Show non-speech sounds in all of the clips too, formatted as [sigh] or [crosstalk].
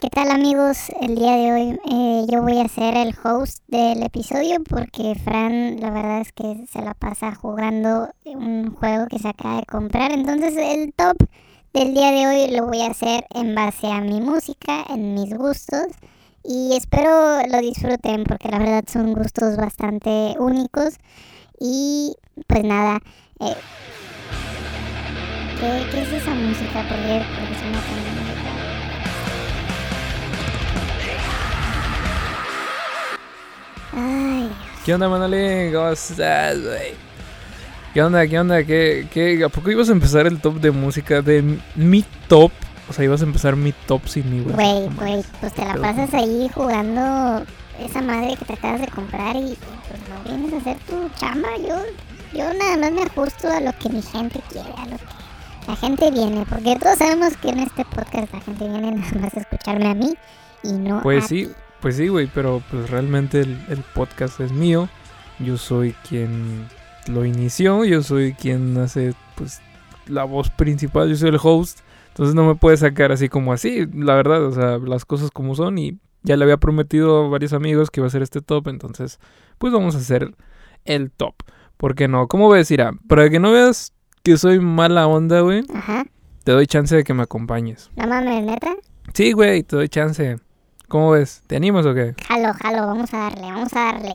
¿Qué tal amigos? El día de hoy eh, yo voy a ser el host del episodio porque Fran la verdad es que se la pasa jugando un juego que se acaba de comprar. Entonces el top del día de hoy lo voy a hacer en base a mi música, en mis gustos. Y espero lo disfruten porque la verdad son gustos bastante únicos. Y pues nada. Eh, ¿qué, es esa música? Porque, porque suena ¿Qué onda, Manolín? ¿Cómo estás, güey? ¿Qué onda? ¿Qué onda? ¿Qué, ¿Qué, ¿A poco ibas a empezar el top de música de mi top? O sea, ibas a empezar mi top sin mi güey. Güey, güey, pues te la pasas ahí jugando esa madre que te acabas de comprar y pues no vienes a hacer tu chamba. Yo, yo nada más me ajusto a lo que mi gente quiere, a lo que la gente viene. Porque todos sabemos que en este podcast la gente viene nada más a escucharme a mí y no pues a sí. ti. Pues sí, güey, pero pues realmente el, el, podcast es mío. Yo soy quien lo inició, yo soy quien hace pues la voz principal, yo soy el host. Entonces no me puede sacar así como así, la verdad, o sea, las cosas como son y ya le había prometido a varios amigos que iba a hacer este top, entonces pues vamos a hacer el top. ¿Por qué no? ¿Cómo ves, Ira? Para que no veas que soy mala onda, güey. Ajá. Te doy chance de que me acompañes. No mames, neta. Sí, güey, te doy chance. ¿Cómo ves? ¿Te animas o qué? Jalo, jalo, vamos a darle, vamos a darle.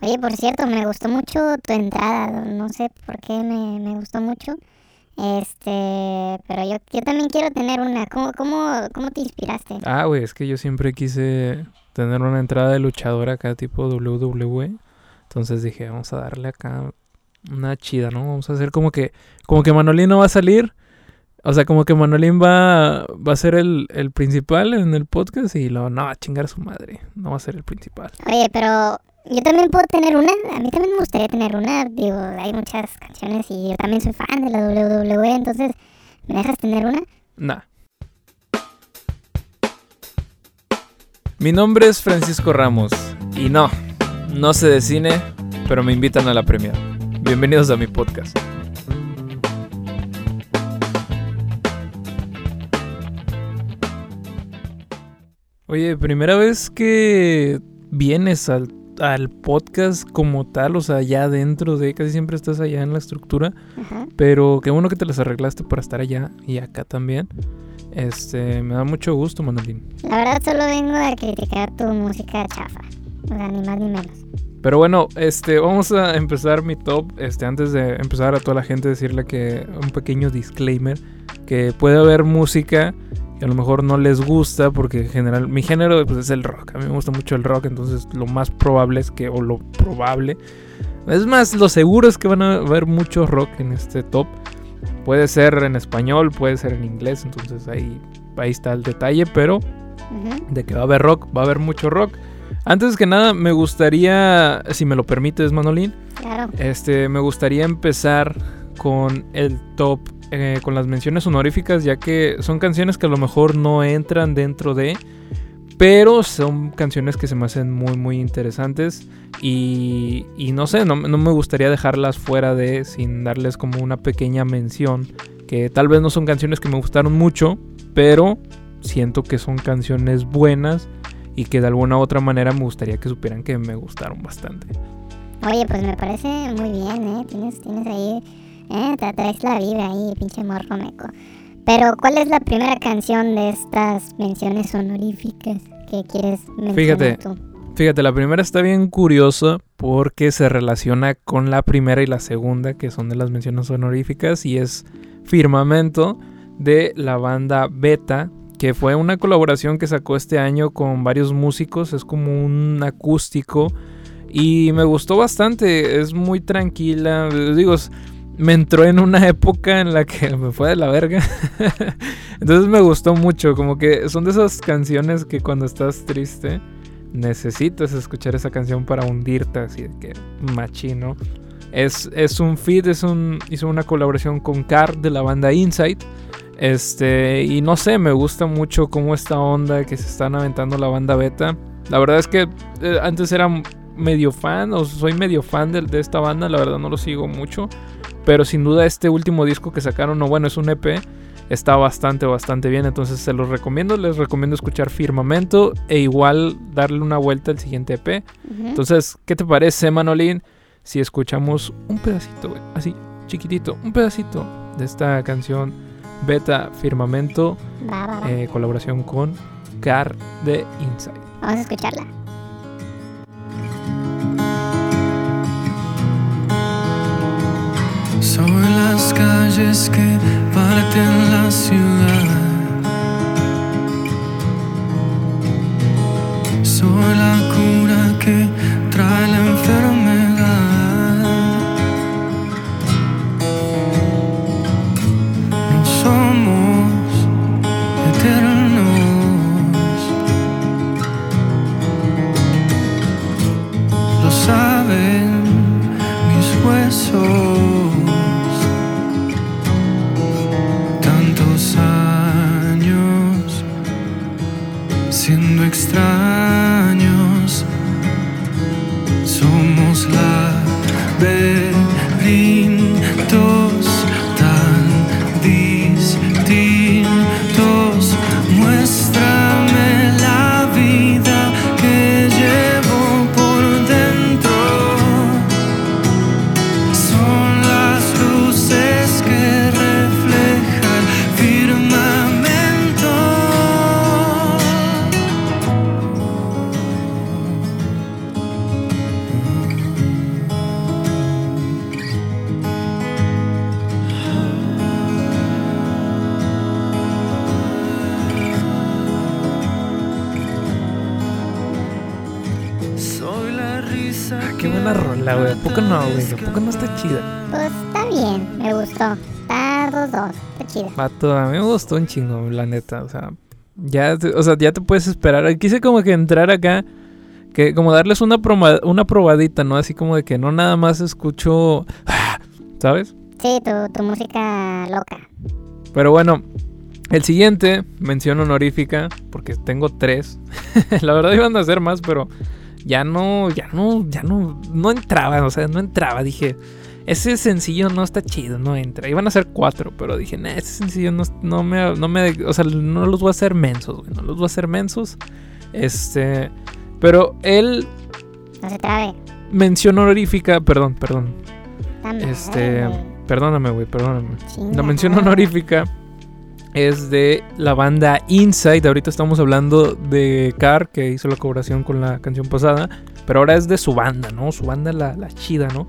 Oye, por cierto, me gustó mucho tu entrada, no sé por qué me, me gustó mucho. Este, pero yo, yo también quiero tener una. ¿Cómo, cómo, cómo te inspiraste? Ah, güey, es que yo siempre quise tener una entrada de luchador acá tipo WWE. Entonces dije, vamos a darle acá una chida, ¿no? Vamos a hacer como que, como que Manolín no va a salir. O sea, como que Manolín va, va a ser el, el principal en el podcast y luego, no, a chingar a su madre. No va a ser el principal. Oye, pero yo también puedo tener una. A mí también me gustaría tener una. Digo, hay muchas canciones y yo también soy fan de la WWE. Entonces, ¿me dejas tener una? Nah. Mi nombre es Francisco Ramos y no, no sé de cine, pero me invitan a la premia. Bienvenidos a mi podcast. Oye, primera vez que vienes al, al, podcast como tal, o sea, ya dentro de, casi siempre estás allá en la estructura, Ajá. pero qué bueno que te las arreglaste para estar allá y acá también. Este, me da mucho gusto, Manolín. La verdad, solo vengo a criticar tu música chafa. O sea, ni más ni menos. Pero bueno, este, vamos a empezar mi top. Este, antes de empezar a toda la gente decirle que un pequeño disclaimer, que puede haber música que a lo mejor no les gusta porque en general mi género pues, es el rock. A mí me gusta mucho el rock, entonces lo más probable es que o lo probable es más lo seguro es que van a haber mucho rock en este top. Puede ser en español, puede ser en inglés, entonces ahí ahí está el detalle, pero de que va a haber rock, va a haber mucho rock. Antes que nada, me gustaría, si me lo permites, Manolín, Claro. este, me gustaría empezar con el top, eh, con las menciones honoríficas, ya que son canciones que a lo mejor no entran dentro de, pero son canciones que se me hacen muy, muy interesantes y, no sé, no, no me gustaría dejarlas fuera de, sin darles como una pequeña mención, que tal vez no son canciones que me gustaron mucho, pero siento que son canciones buenas y que de alguna u otra manera me gustaría que supieran que me gustaron bastante. Oye, pues me parece muy bien, ¿eh? Tienes, tienes ahí, ¿eh? Te traes la vibra ahí, pinche morro meco. Pero, ¿cuál es la primera canción de estas menciones honoríficas que quieres mencionar Fíjate. tú? Fíjate, la primera está bien curiosa porque se relaciona con la primera y la segunda, que son de las menciones honoríficas, y es Firmamento de la banda Beta, que fue una colaboración que sacó este año con varios músicos, es como un acústico, y me gustó bastante, es muy tranquila, digo, me entró en una época en la que me fue de la verga. [laughs] Entonces me gustó mucho, como que son de esas canciones que cuando estás triste necesitas escuchar esa canción para hundirte así que machino. Es, es un feed, es un, hizo una colaboración con Car de la banda Insight. Este, y no sé, me gusta mucho cómo esta onda que se están aventando la banda beta. La verdad es que eh, antes era medio fan, o soy medio fan de, de esta banda, la verdad no lo sigo mucho. Pero sin duda este último disco que sacaron, no bueno, es un EP. está bastante, bastante bien. Entonces se los recomiendo. Les recomiendo escuchar Firmamento e igual darle una vuelta al siguiente EP. Entonces, ¿qué te parece, Manolín? Si escuchamos un pedacito, así, chiquitito, un pedacito de esta canción Beta Firmamento, eh, colaboración con Car de Inside. Vamos a escucharla. Son las calles que parten la ciudad. Soy la chida. Vato, a mí me gustó un chingo, la neta. O sea, ya, te- o sea, ya te puedes esperar. Quise como que entrar acá, que como darles una, proma- una probadita, ¿no? Así como de que no nada más escucho, ¿sabes? Sí, tu, tu música loca. Pero bueno, el siguiente, mención honorífica, porque tengo tres. [laughs] la verdad iban a ser más, pero ya no, ya no, ya no, no entraba, o sea, no entraba. Dije, ese sencillo no está chido, no entra. Iban a ser cuatro, pero dije, nah, ese sencillo no, no me, no me, o sea, no los voy a hacer mensos, güey, no los voy a hacer mensos. Este, pero él, No se trabe. mención honorífica, perdón, perdón, madre, este, güey. perdóname, güey, perdóname. La Chinga mención madre. honorífica es de la banda Inside. Ahorita estamos hablando de Car, que hizo la colaboración con la canción pasada. Pero ahora es de su banda, ¿no? Su banda, la, la chida, ¿no?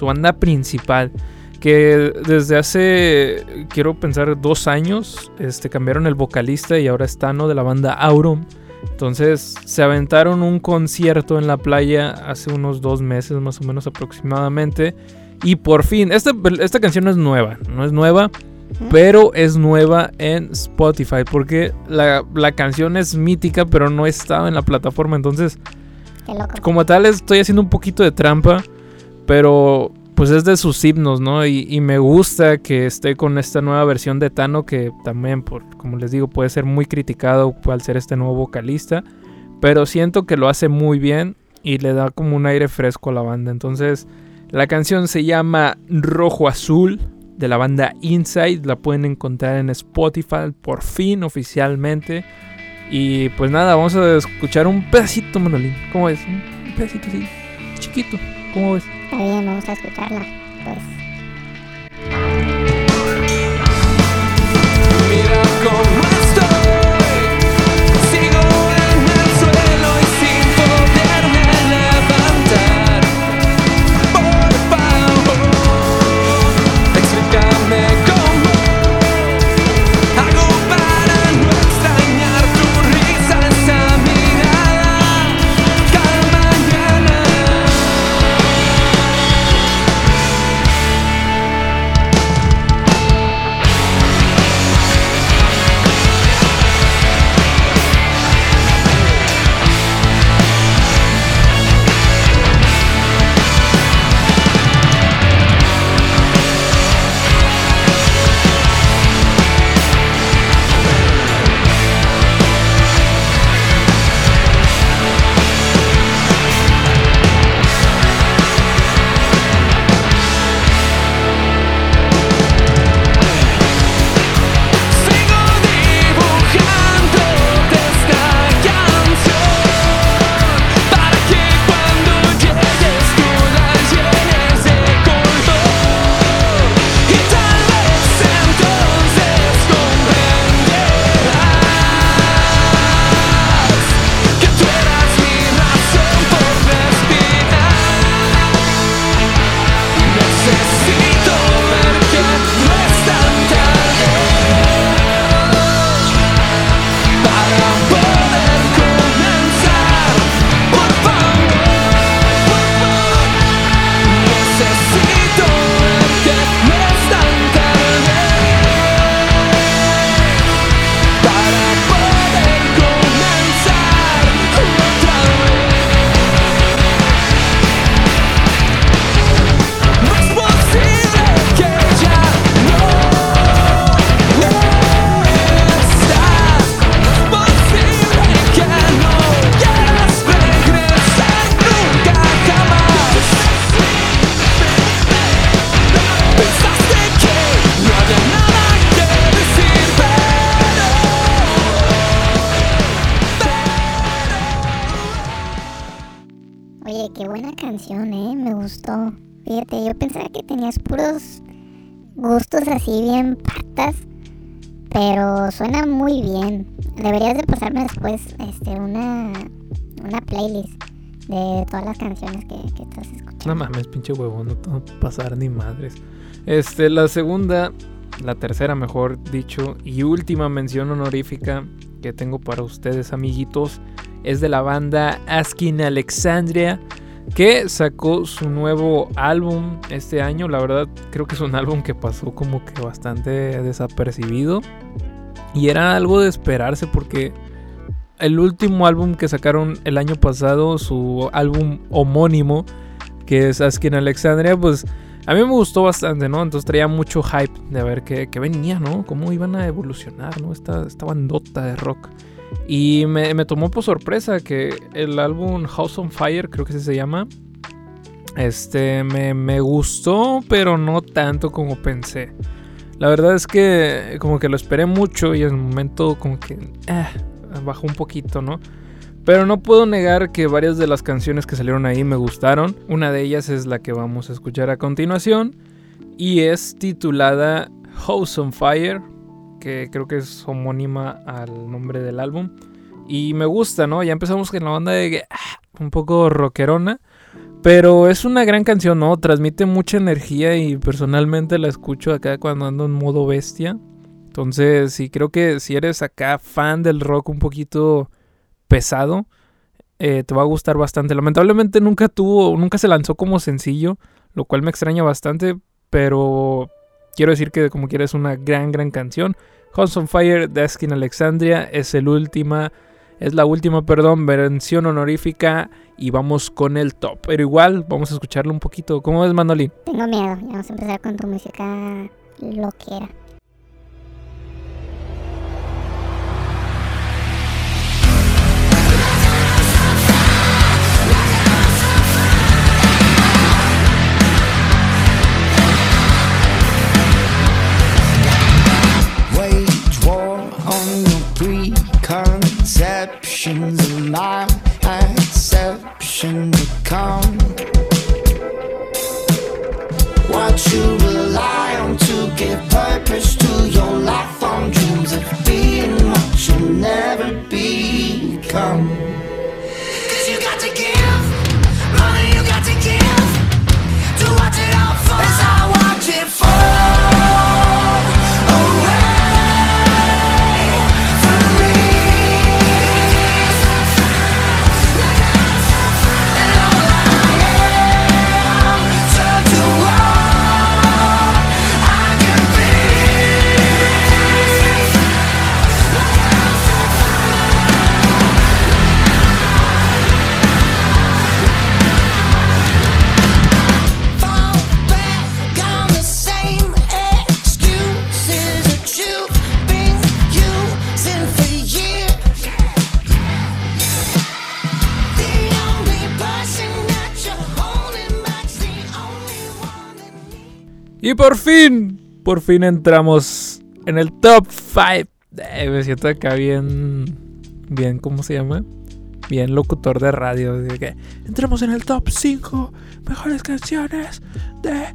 Su banda principal. Que desde hace, quiero pensar, dos años, este, cambiaron el vocalista y ahora está, ¿no? De la banda Aurum. Entonces se aventaron un concierto en la playa hace unos dos meses más o menos aproximadamente. Y por fin, esta, esta canción no es nueva, no es nueva, pero es nueva en Spotify porque la, la canción es mítica, pero no estaba en la plataforma. Entonces, Qué loco. como tal, estoy haciendo un poquito de trampa, pero pues es de sus himnos, ¿no? Y, me gusta que esté con esta nueva versión de Tano, que también, por, como les digo, puede ser muy criticado al ser este nuevo vocalista, pero siento que lo hace muy bien y le da como un aire fresco a la banda. Entonces, la canción se llama Rojo Azul de la banda Inside, la pueden encontrar en Spotify por fin oficialmente. Y pues nada, vamos a escuchar un pedacito, Manolín. ¿Cómo ves? Un pedacito así, chiquito. ¿Cómo ves? Está bien, vamos a escucharla. Pues. Mira cómo canción, ¿eh? Me gustó. Fíjate, yo pensaba que tenías puros gustos así bien patas, pero suena muy bien. Deberías de pasarme después este, una, una playlist de todas las canciones que, que estás escuchando. No mames, pinche huevón, no te va a pasar ni madres. Este, la segunda, la tercera mejor dicho, y última mención honorífica que tengo para ustedes, amiguitos, es de la banda Askin Alexandria, que sacó su nuevo álbum este año. La verdad, creo que es un álbum que pasó como que bastante desapercibido. Y era algo de esperarse porque el último álbum que sacaron el año pasado, su álbum homónimo, que es Askin Alexandria, pues a mí me gustó bastante, ¿no? Entonces traía mucho hype de ver qué, venía, ¿no? Cómo iban a evolucionar, ¿no? Esta, esta bandota de rock. Y me, me, tomó por sorpresa que el álbum House on Fire, creo que se llama, este, me, me, gustó, pero no tanto como pensé. La verdad es que como que lo esperé mucho y en el momento como que eh, bajó un poquito, ¿no? Pero no puedo negar que varias de las canciones que salieron ahí me gustaron. Una de ellas es la que vamos a escuchar a continuación y es titulada House on Fire, que creo que es homónima al nombre del álbum. Y me gusta, ¿no? Ya empezamos con la banda de ah, un poco rockerona. Pero es una gran canción, ¿no? Transmite mucha energía y personalmente la escucho acá cuando ando en modo bestia. Entonces, sí, creo que si eres acá fan del rock un poquito pesado, eh, te va a gustar bastante. Lamentablemente nunca tuvo, nunca se lanzó como sencillo, lo cual me extraña bastante, pero quiero decir que como quiera es una gran, gran canción. House on Fire de Askin Alexandria es el última, es la última, perdón, versión honorífica y vamos con el top. Pero igual vamos a escucharlo un poquito. ¿Cómo ves, Manolín? Tengo miedo, vamos a empezar con tu música loquera. Conceptions of my exception to come. What you rely on to give purpose to your lifelong dreams of being what you'll never Y por fin, por fin entramos en el top 5. me siento acá bien, bien, ¿cómo se llama? Bien locutor de radio. de que entramos en el top 5 mejores canciones de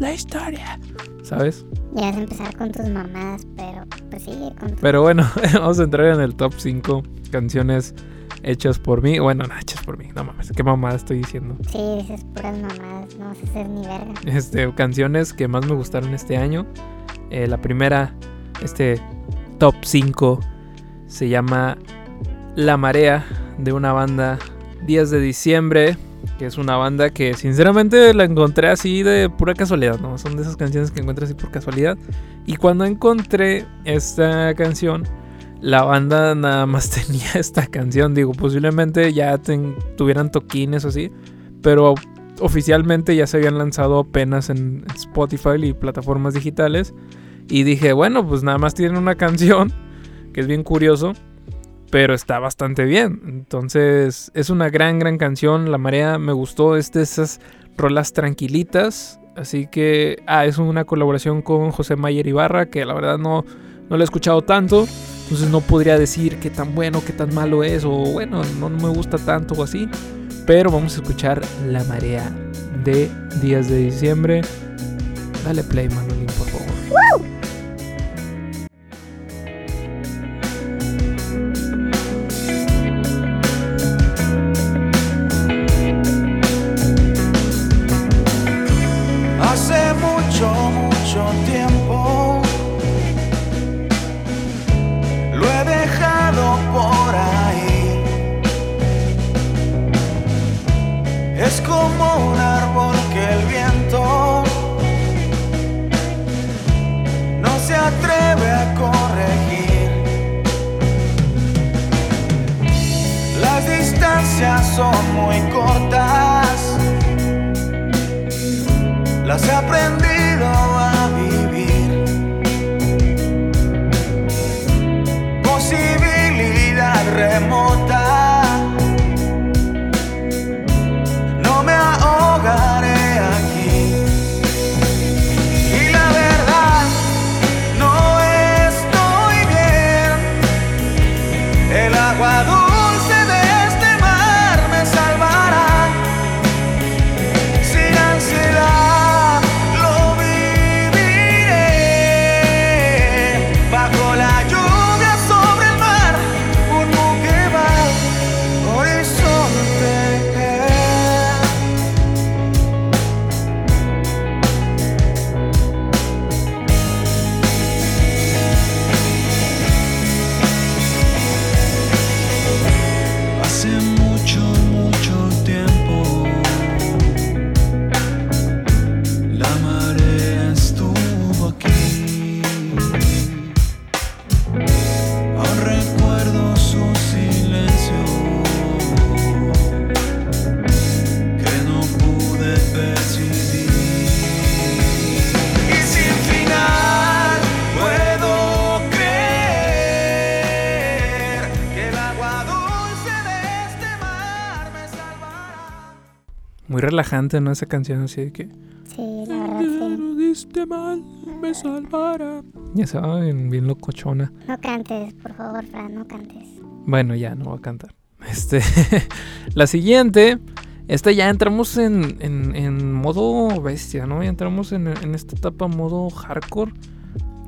la historia. ¿Sabes? Ya vas a empezar con tus mamadas, pero pues sigue con tu... Pero bueno, [laughs] vamos a entrar en el top 5 canciones hechas por mí. Bueno, no hechas por mí. No mames, qué mamada estoy diciendo. Sí, dices puras mamadas, no vas a hacer ni verga. este, canciones que más me gustaron este año. Eh, la primera, este top 5, se llama La Marea, de una banda 10 de diciembre, que es una banda que sinceramente la encontré así de pura casualidad, ¿no? Son de esas canciones que encuentras así por casualidad. Y cuando encontré esta canción, la banda nada más [laughs] tenía esta canción. Digo, posiblemente ya ten- tuvieran toquines o así, pero oficialmente ya se habían lanzado apenas en Spotify y plataformas digitales. Y dije, bueno, pues nada más tienen una canción, [laughs] que es bien curioso, pero está bastante bien. Entonces, es una gran, gran canción. La marea me gustó, es de esas rolas tranquilitas. Así que, ah, es una colaboración con José Mayer Ibarra, que la verdad no, no lo he escuchado tanto. Entonces no podría decir qué tan bueno, qué tan malo es, o bueno, no me gusta tanto o así. Pero vamos a escuchar La Marea de Días de Diciembre. Dale play, Manolín, por favor. Relajante, ¿no? Esa canción así de que... Sí, la verdad sí. diste mal, me salvará. Ya saben, bien locochona. No cantes, por favor, Fran, no cantes. Bueno, ya no voy a cantar. [laughs] Este, [laughs] la siguiente, esta ya entramos en, en- en modo bestia, ¿no? Ya entramos en, en esta etapa modo hardcore.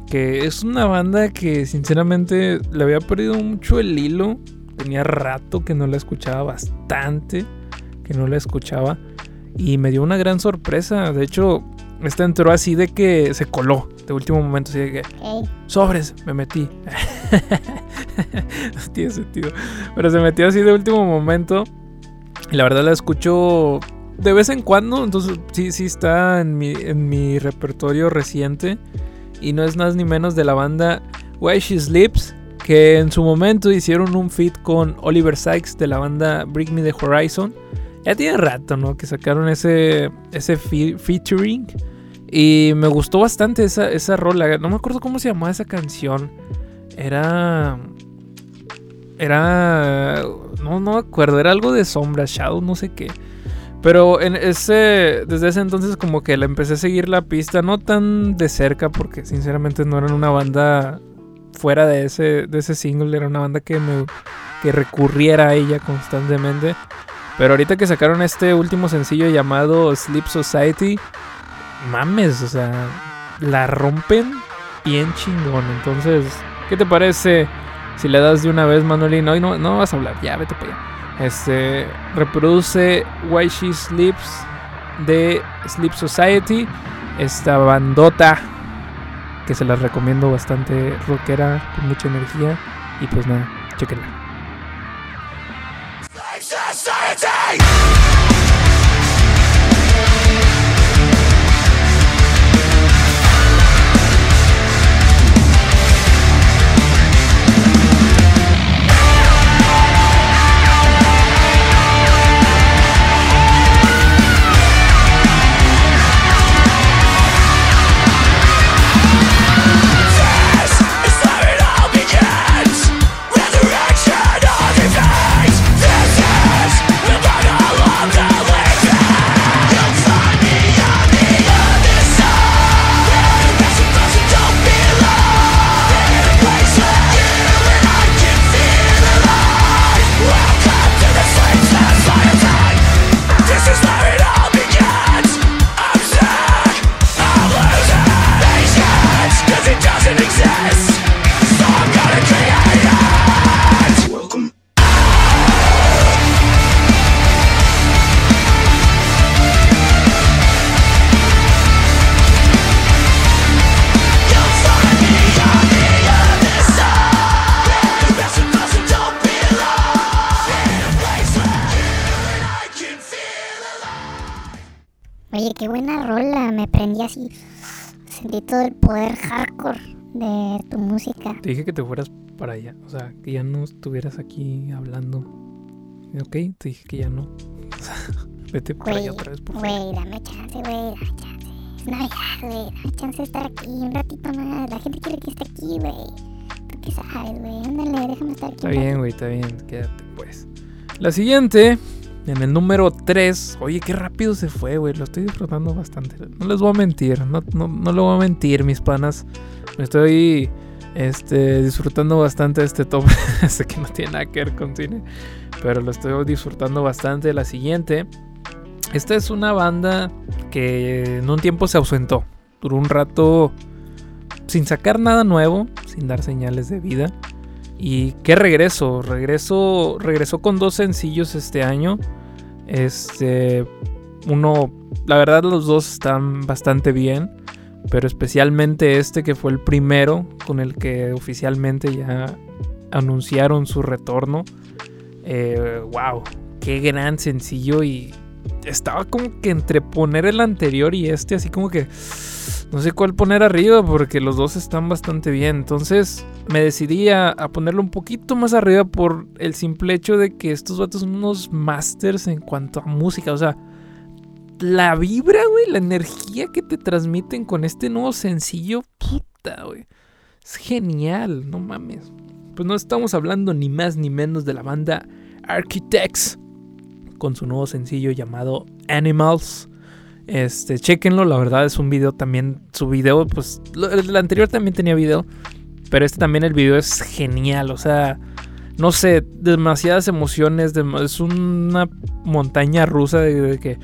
Que es una banda que sinceramente le había perdido mucho el hilo. Tenía rato que no la escuchaba, bastante que no la escuchaba. Y me dio una gran sorpresa. De hecho, esta entró así de que se coló de último momento. Así de que, Ok, sobres, me metí. [laughs] no tiene sentido. Pero se metió así de último momento. Y la verdad la escucho de vez en cuando. Entonces sí, sí está en mi, en mi repertorio reciente. Y no es más ni menos de la banda Why She Sleeps. Que en su momento hicieron un feat con Oliver Sykes de la banda Bring Me the Horizon. Ya tiene rato, ¿no? Que sacaron ese, ese fe- featuring. Y me gustó bastante esa, esa rola. No me acuerdo cómo se llamaba esa canción. Era. Era. No, no me acuerdo. Era algo de sombra, Shadow, no sé qué. Pero en ese. Desde ese entonces, como que le empecé a seguir la pista. No tan de cerca, porque sinceramente no eran una banda fuera de ese, de ese single. Era una banda que me. que recurriera a ella constantemente. Pero ahorita que sacaron este último sencillo llamado Sleep Society mames, o sea, la rompen bien chingón. Entonces, ¿qué te parece si le das de una vez, Manolín? No, no vas a hablar, ya, vete para allá. Este, reproduce Why She Sleeps de Sleep Society, esta bandota que se las recomiendo bastante rockera, con mucha energía. Y pues nada, chequenla. Hey! Sentí todo el poder hardcore de tu música. Te dije que te fueras para allá. O sea, que ya no estuvieras aquí hablando. Ok, te dije que ya no. [laughs] Vete para Güey, allá otra vez, por favor. güey, dame chance, güey, dame chance. Es Navidad, güey, dame chance de estar aquí un ratito más. La gente quiere que esté aquí, güey. ¿Tú qué sabes, güey? Ándale, déjame estar aquí. Está bien, güey, está bien. Quédate, pues. La siguiente, en el número 3. Oye, qué rápido se fue, güey. Lo estoy disfrutando bastante. No les voy a mentir. No, no, no le voy a mentir, mis panas. Me estoy este, disfrutando bastante este top. [laughs] sé que no tiene nada que ver con cine. Pero lo estoy disfrutando bastante. La siguiente. Esta es una banda que en un tiempo se ausentó. Duró un rato sin sacar nada nuevo, sin dar señales de vida. Y qué regreso, regreso, regresó con dos sencillos este año. Este, uno, la verdad los dos están bastante bien, pero especialmente este que fue el primero con el que oficialmente ya anunciaron su retorno. Eh, wow, qué gran sencillo y estaba como que entre poner el anterior y este, así como que no sé cuál poner arriba porque los dos están bastante bien. Entonces me decidí a, ponerlo un poquito más arriba por el simple hecho de que estos vatos son unos masters en cuanto a música. O sea, la vibra, güey, la energía que te transmiten con este nuevo sencillo, puta, güey. Es genial, no mames. Pues no estamos hablando ni más ni menos de la banda Architects con su nuevo sencillo llamado Animals. Este, chequenlo, la verdad es un video también. Su video, pues, el anterior también tenía video. Pero este también el video es genial. O sea, no sé, demasiadas emociones. es una montaña rusa de, que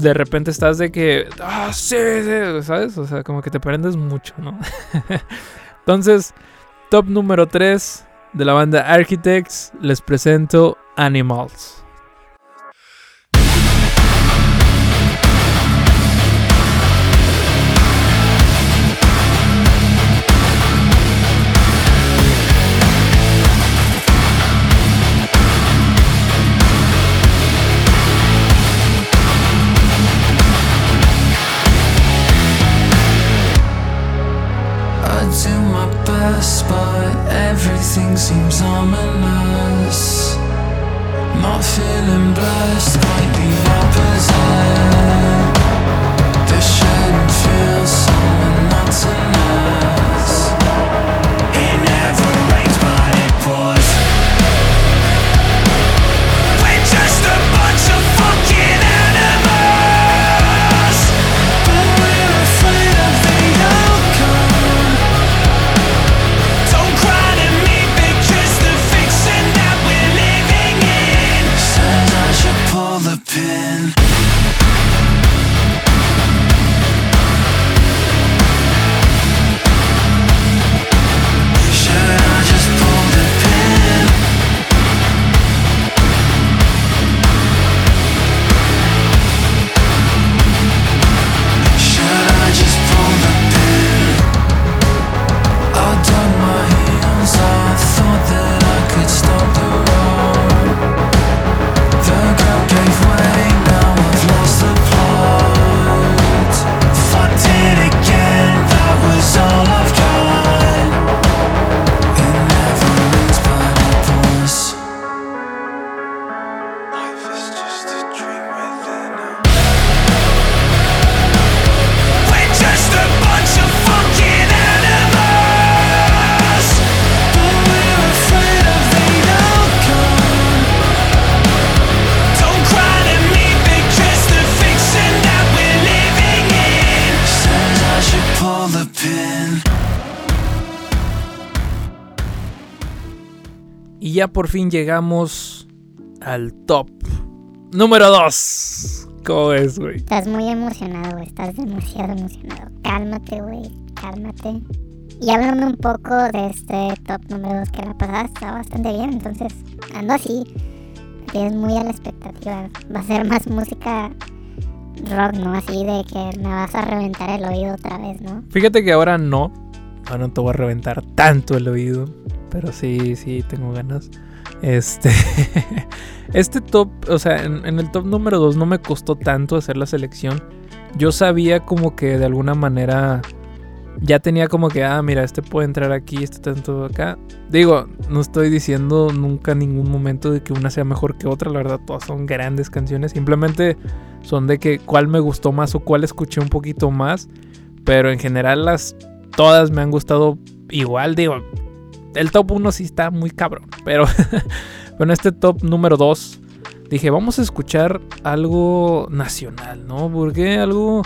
de repente estás de que. Ah, sí, sí", ¿sabes? O sea, como que te prendes mucho, ¿no? [laughs] Entonces, top número 3 de la banda Architects. Les presento Animals. Por fin llegamos al top número 2. ¿Cómo es, güey? Estás muy emocionado, güey. Estás demasiado emocionado. Cálmate, güey. Cálmate. Y háblame un poco de este top número 2 que la pasada está bastante bien. Entonces, ando así. Tienes muy a la expectativa. Va a ser más música rock, ¿no? Así de que me vas a reventar el oído otra vez, ¿no? Fíjate que ahora no. Ahora no te voy a reventar tanto el oído. Pero sí, sí, tengo ganas. Este. [laughs] este top, o sea, en, el top número 2 no me costó tanto hacer la selección. yo sabía como que de alguna manera ya tenía como que, ah, mira, este puede entrar aquí, este tanto acá. Digo, no estoy diciendo nunca en ningún momento de que una sea mejor que otra, la verdad, todas son grandes canciones, simplemente son de que cuál me gustó más o cuál escuché un poquito más, pero en general las todas me han gustado igual, digo, el top 1 sí está muy cabrón, pero [laughs] bueno, este top número 2 dije, vamos a escuchar algo nacional, ¿no? Porque algo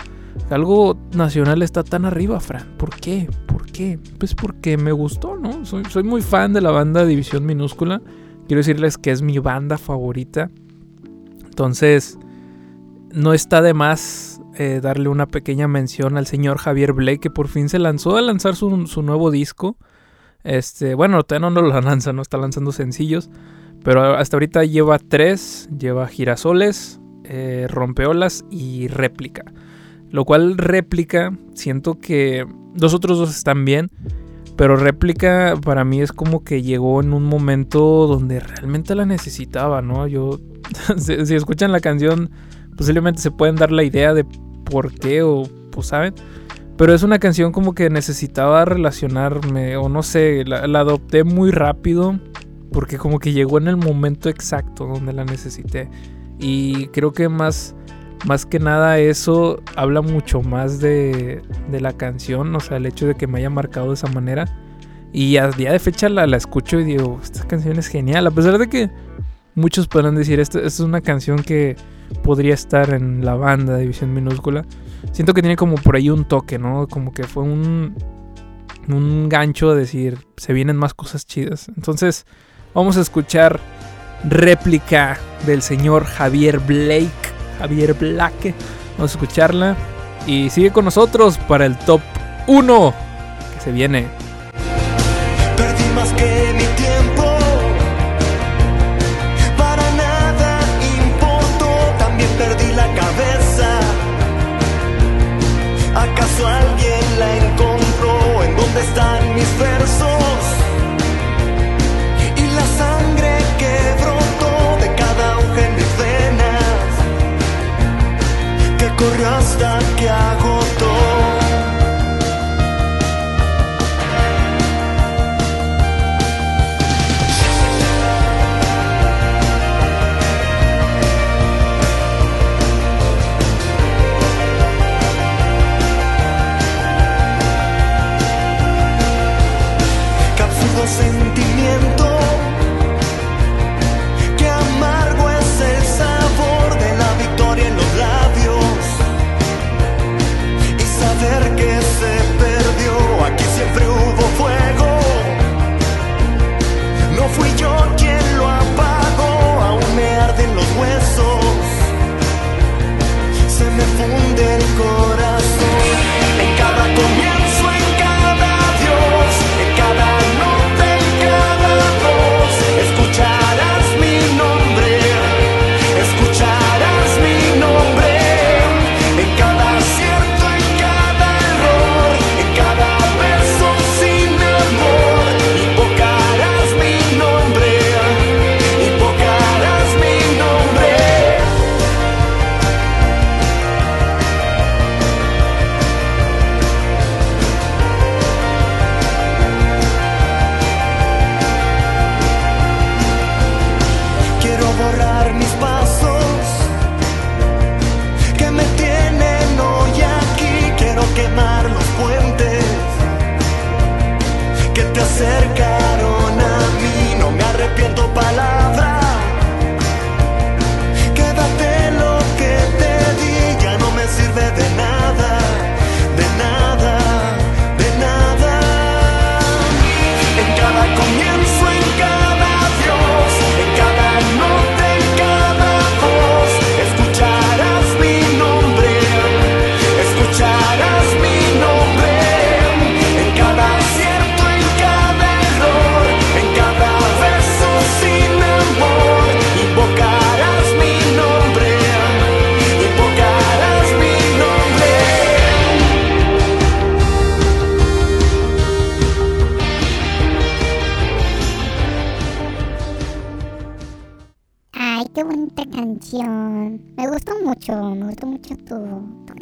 algo nacional está tan arriba, Fran. ¿Por qué? ¿Por qué? Pues porque me gustó, ¿no? Soy, soy muy fan de la banda División Minúscula. Quiero decirles que es mi banda favorita. Entonces, no está de más eh, darle una pequeña mención al señor Javier Blake, que por fin se lanzó a lanzar su, su nuevo disco. Este, bueno, todavía no lo lanza, no está lanzando sencillos. Pero hasta ahorita lleva tres: lleva girasoles, eh, rompeolas y réplica. Lo cual réplica, siento que los otros dos están bien. Pero réplica para mí es como que llegó en un momento donde realmente la necesitaba, ¿no? Yo, [laughs] si, si escuchan la canción, posiblemente se pueden dar la idea de por qué o, pues, ¿saben? Pero es una canción como que necesitaba relacionarme, o no sé, la, la adopté muy rápido, porque como que llegó en el momento exacto donde la necesité. Y creo que más más que nada eso habla mucho más de, de, la canción, o sea, el hecho de que me haya marcado de esa manera. Y a día de fecha la, la escucho y digo, esta canción es genial, a pesar de que muchos podrán decir, esta, esta es una canción que podría estar en la banda de División Minúscula. Siento que tiene como por ahí un toque, ¿no? Como que fue un, un gancho de decir, se vienen más cosas chidas. Entonces, vamos a escuchar réplica del señor Javier Blake. Javier Blake. Vamos a escucharla. Y sigue con nosotros para el top 1 que se viene.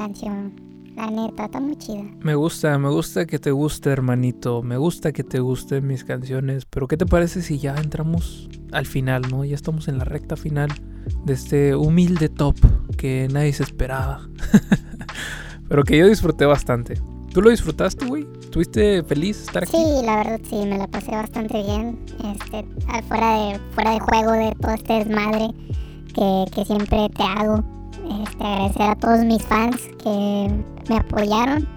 Canción. La neta, está muy chida. Me gusta, me gusta que te guste, hermanito. Me gusta que te gusten mis canciones. Pero ¿qué te parece si ya entramos al final, no? Ya estamos en la recta final de este humilde top que nadie se esperaba. [laughs] Pero que yo disfruté bastante. ¿Tú lo disfrutaste, güey? ¿Estuviste feliz estar aquí? Sí, la verdad sí, me la pasé bastante bien. Este, fuera de, fuera de juego de todo este desmadre que, que siempre te hago. Este, agradecer a todos mis fans que me apoyaron.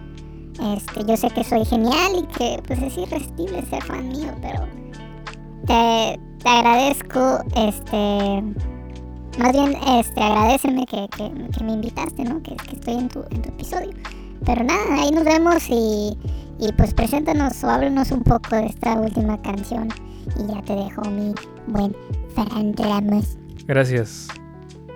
Este, yo sé que soy genial y que pues es irresistible ser fan mío, pero te, agradezco, este, más bien, este, agradeceme que, me invitaste, ¿no? Que, estoy en tu, episodio. Pero nada, ahí nos vemos y, y pues preséntanos o háblanos un poco de esta última canción. Y ya te dejo mi buen Fran. Gracias,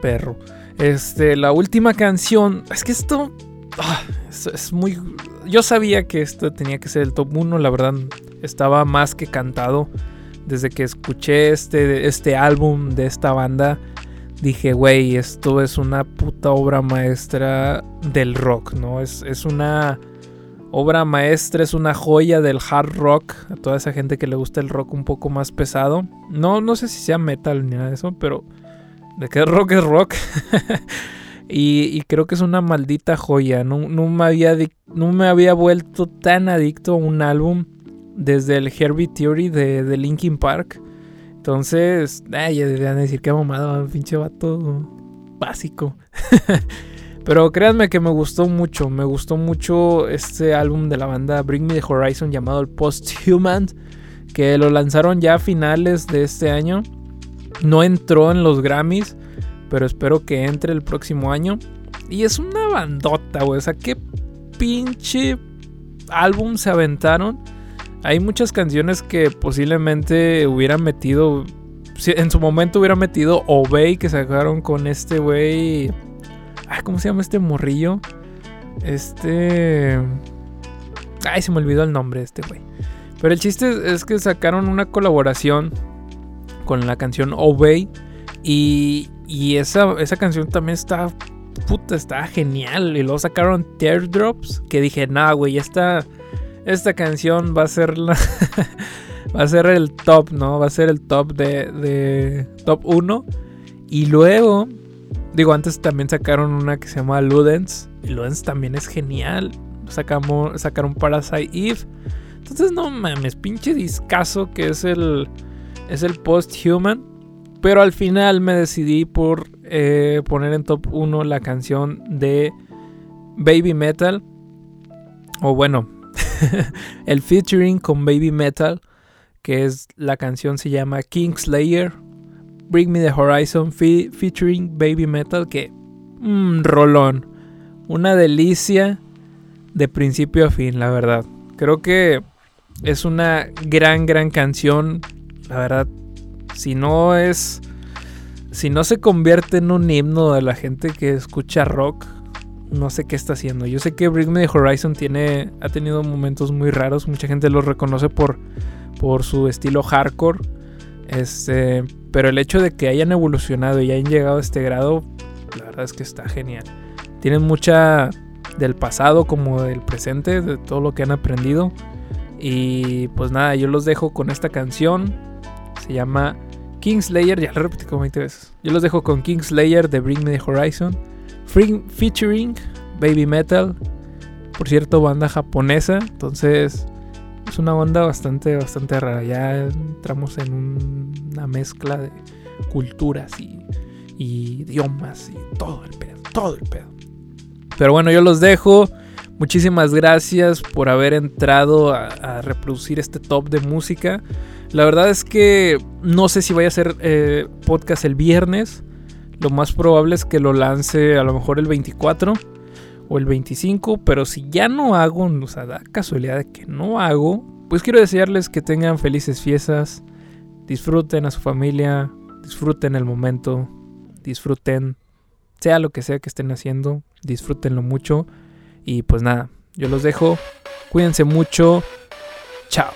perro. Este, la última canción. Es que esto. ah, es, es muy. Yo sabía que esto tenía que ser el top 1. La verdad, estaba más que cantado. Desde que escuché este, este álbum de esta banda, dije, güey, esto es una puta obra maestra del rock, ¿no? Es, es una obra maestra, es una joya del hard rock. A toda esa gente que le gusta el rock un poco más pesado. No, no sé si sea metal ni nada de eso, pero de que rock es rock. [laughs] y, creo que es una maldita joya. No, no me había, no me había vuelto tan adicto a un álbum desde el Herbie Theory de, Linkin Park. Entonces, ay, ya deberían decir que mamada, pinche vato básico. [laughs] Pero créanme que me gustó mucho, me gustó mucho este álbum de la banda Bring Me the Horizon llamado el Post-Human, que lo lanzaron ya a finales de este año. No entró en los Grammys, pero espero que entre el próximo año. Y es una bandota, güey. O sea, qué pinche álbum se aventaron. Hay muchas canciones que posiblemente hubieran metido. En su momento hubieran metido Obey que sacaron con este güey. Ay, ¿cómo se llama este morrillo? Este. Ay, se me olvidó el nombre de este güey. Pero el chiste es que sacaron una colaboración con la canción Obey. Y, y esa, esa canción también está. Puta, está genial. Y luego sacaron Teardrops. Que dije, nah, güey, esta, esta canción va a ser la. [laughs] va a ser el top, ¿no? Va a ser el top de. de top 1. Y luego. Digo, antes también sacaron una que se llama Ludens. Y Ludens también es genial. Sacamos, sacaron Parasite Eve. Entonces, no mames, pinche discazo que es el. Es el Post-Human. Pero al final me decidí por eh, poner en top 1 la canción de Baby Metal. O bueno, [laughs] el featuring con Baby Metal. Que es la canción se llama Kingslayer. Bring Me the Horizon fe- featuring Baby Metal. Que. Mmm, rolón. Una delicia de principio a fin, la verdad. Creo que es una gran, gran canción. La verdad, si no es. Si no se convierte en un himno de la gente que escucha rock, no sé qué está haciendo. Yo sé que Bring Me Horizon tiene, ha tenido momentos muy raros. Mucha gente lo reconoce por, por su estilo hardcore. Este, pero el hecho de que hayan evolucionado y hayan llegado a este grado, la verdad es que está genial. Tienen mucha del pasado como del presente, de todo lo que han aprendido. Y pues nada, yo los dejo con esta canción. Se llama Kingslayer, ya lo repetí como 20 veces. Yo los dejo con Kingslayer de Bring Me the Horizon. Featuring Baby Metal. Por cierto, banda japonesa. Entonces, es una banda bastante, bastante rara. Ya entramos en un- una mezcla de culturas y, y idiomas y todo el pedo. Todo el pedo. Pero bueno, yo los dejo. Muchísimas gracias por haber entrado a reproducir este top de música. La verdad es que no sé si vaya a hacer eh, podcast el viernes. Lo más probable es que lo lance a lo mejor el 24 o el 25. Pero si ya no hago, o sea, da casualidad de que no hago, pues quiero desearles que tengan felices fiestas. Disfruten a su familia, disfruten el momento, disfruten sea lo que sea que estén haciendo, disfrútenlo mucho. Y pues nada, yo los dejo. Cuídense mucho. Chao.